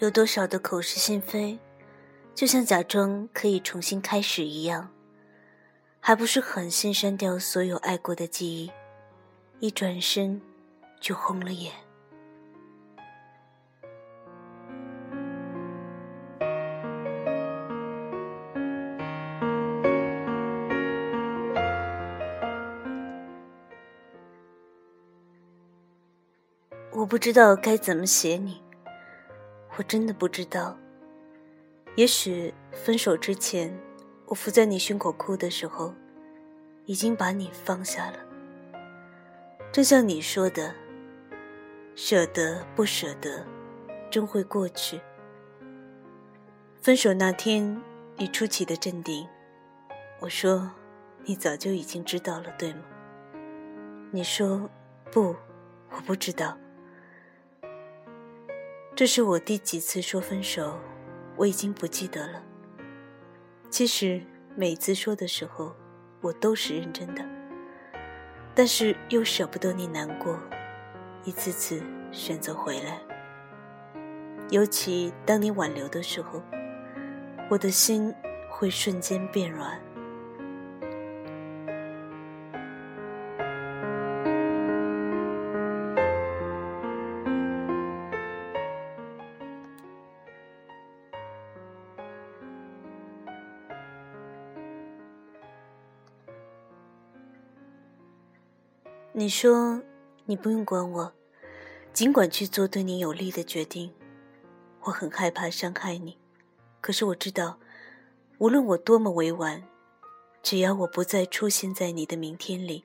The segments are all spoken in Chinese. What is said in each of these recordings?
有多少的口是心非，就像假装可以重新开始一样，还不是狠心删掉所有爱过的记忆，一转身就红了眼。我不知道该怎么写你。我真的不知道。也许分手之前，我伏在你胸口哭的时候，已经把你放下了。正像你说的，舍得不舍得，终会过去。分手那天，你出奇的镇定。我说，你早就已经知道了，对吗？你说，不，我不知道。这是我第几次说分手，我已经不记得了。其实每次说的时候，我都是认真的，但是又舍不得你难过，一次次选择回来。尤其当你挽留的时候，我的心会瞬间变软。你说你不用管我，尽管去做对你有利的决定。我很害怕伤害你，可是我知道，无论我多么委婉，只要我不再出现在你的明天里，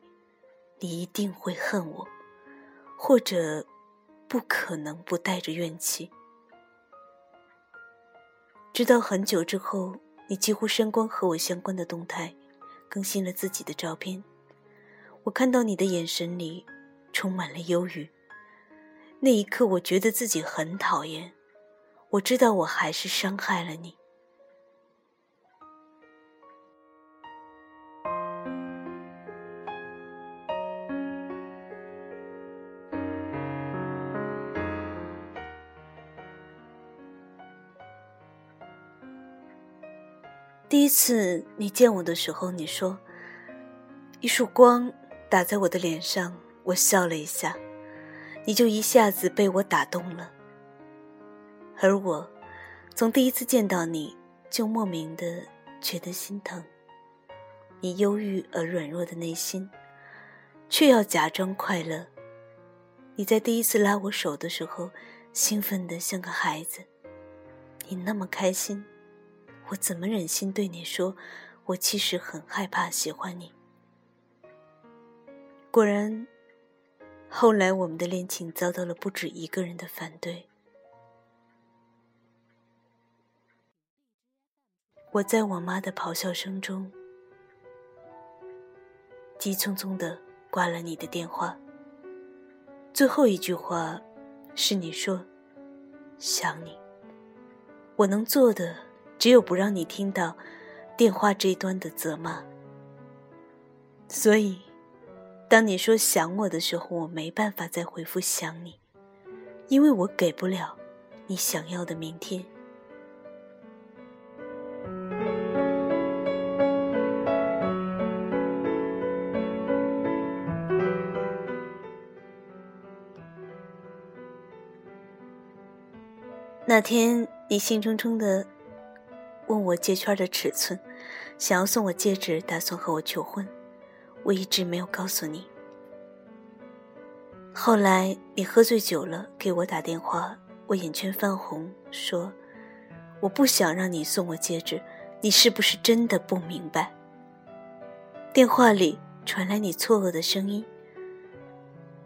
你一定会恨我，或者不可能不带着怨气。直到很久之后，你几乎删光和我相关的动态，更新了自己的照片。我看到你的眼神里充满了忧郁，那一刻我觉得自己很讨厌。我知道我还是伤害了你。第一次你见我的时候，你说一束光。打在我的脸上，我笑了一下，你就一下子被我打动了。而我，从第一次见到你就莫名的觉得心疼。你忧郁而软弱的内心，却要假装快乐。你在第一次拉我手的时候，兴奋的像个孩子。你那么开心，我怎么忍心对你说，我其实很害怕喜欢你。果然，后来我们的恋情遭到了不止一个人的反对。我在我妈的咆哮声中，急匆匆的挂了你的电话。最后一句话，是你说“想你”。我能做的，只有不让你听到电话这一端的责骂。所以。当你说想我的时候，我没办法再回复想你，因为我给不了你想要的明天。那天你兴冲冲的问我戒圈的尺寸，想要送我戒指，打算和我求婚。我一直没有告诉你。后来你喝醉酒了，给我打电话，我眼圈泛红，说：“我不想让你送我戒指，你是不是真的不明白？”电话里传来你错愕的声音：“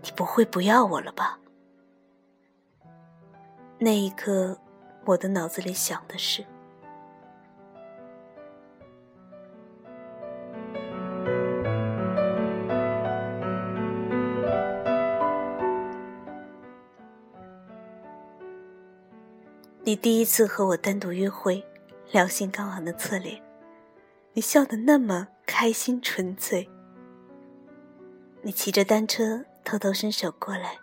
你不会不要我了吧？”那一刻，我的脑子里想的是。你第一次和我单独约会，聊性高昂的侧脸，你笑得那么开心纯粹。你骑着单车偷偷伸手过来，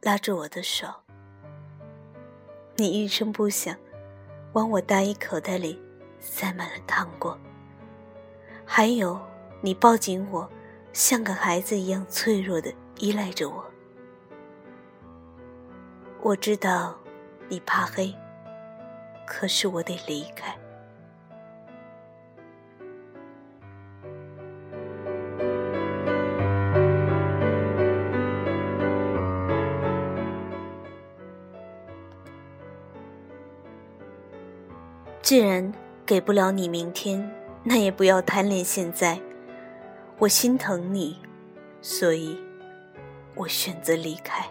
拉住我的手。你一声不响，往我大衣口袋里塞满了糖果。还有，你抱紧我，像个孩子一样脆弱的依赖着我。我知道，你怕黑，可是我得离开。既然给不了你明天，那也不要贪恋现在。我心疼你，所以我选择离开。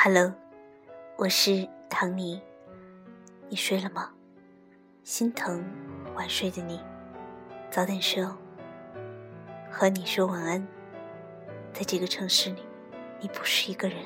Hello，我是。唐尼，你睡了吗？心疼晚睡的你，早点睡哦。和你说晚安。在这个城市里，你不是一个人。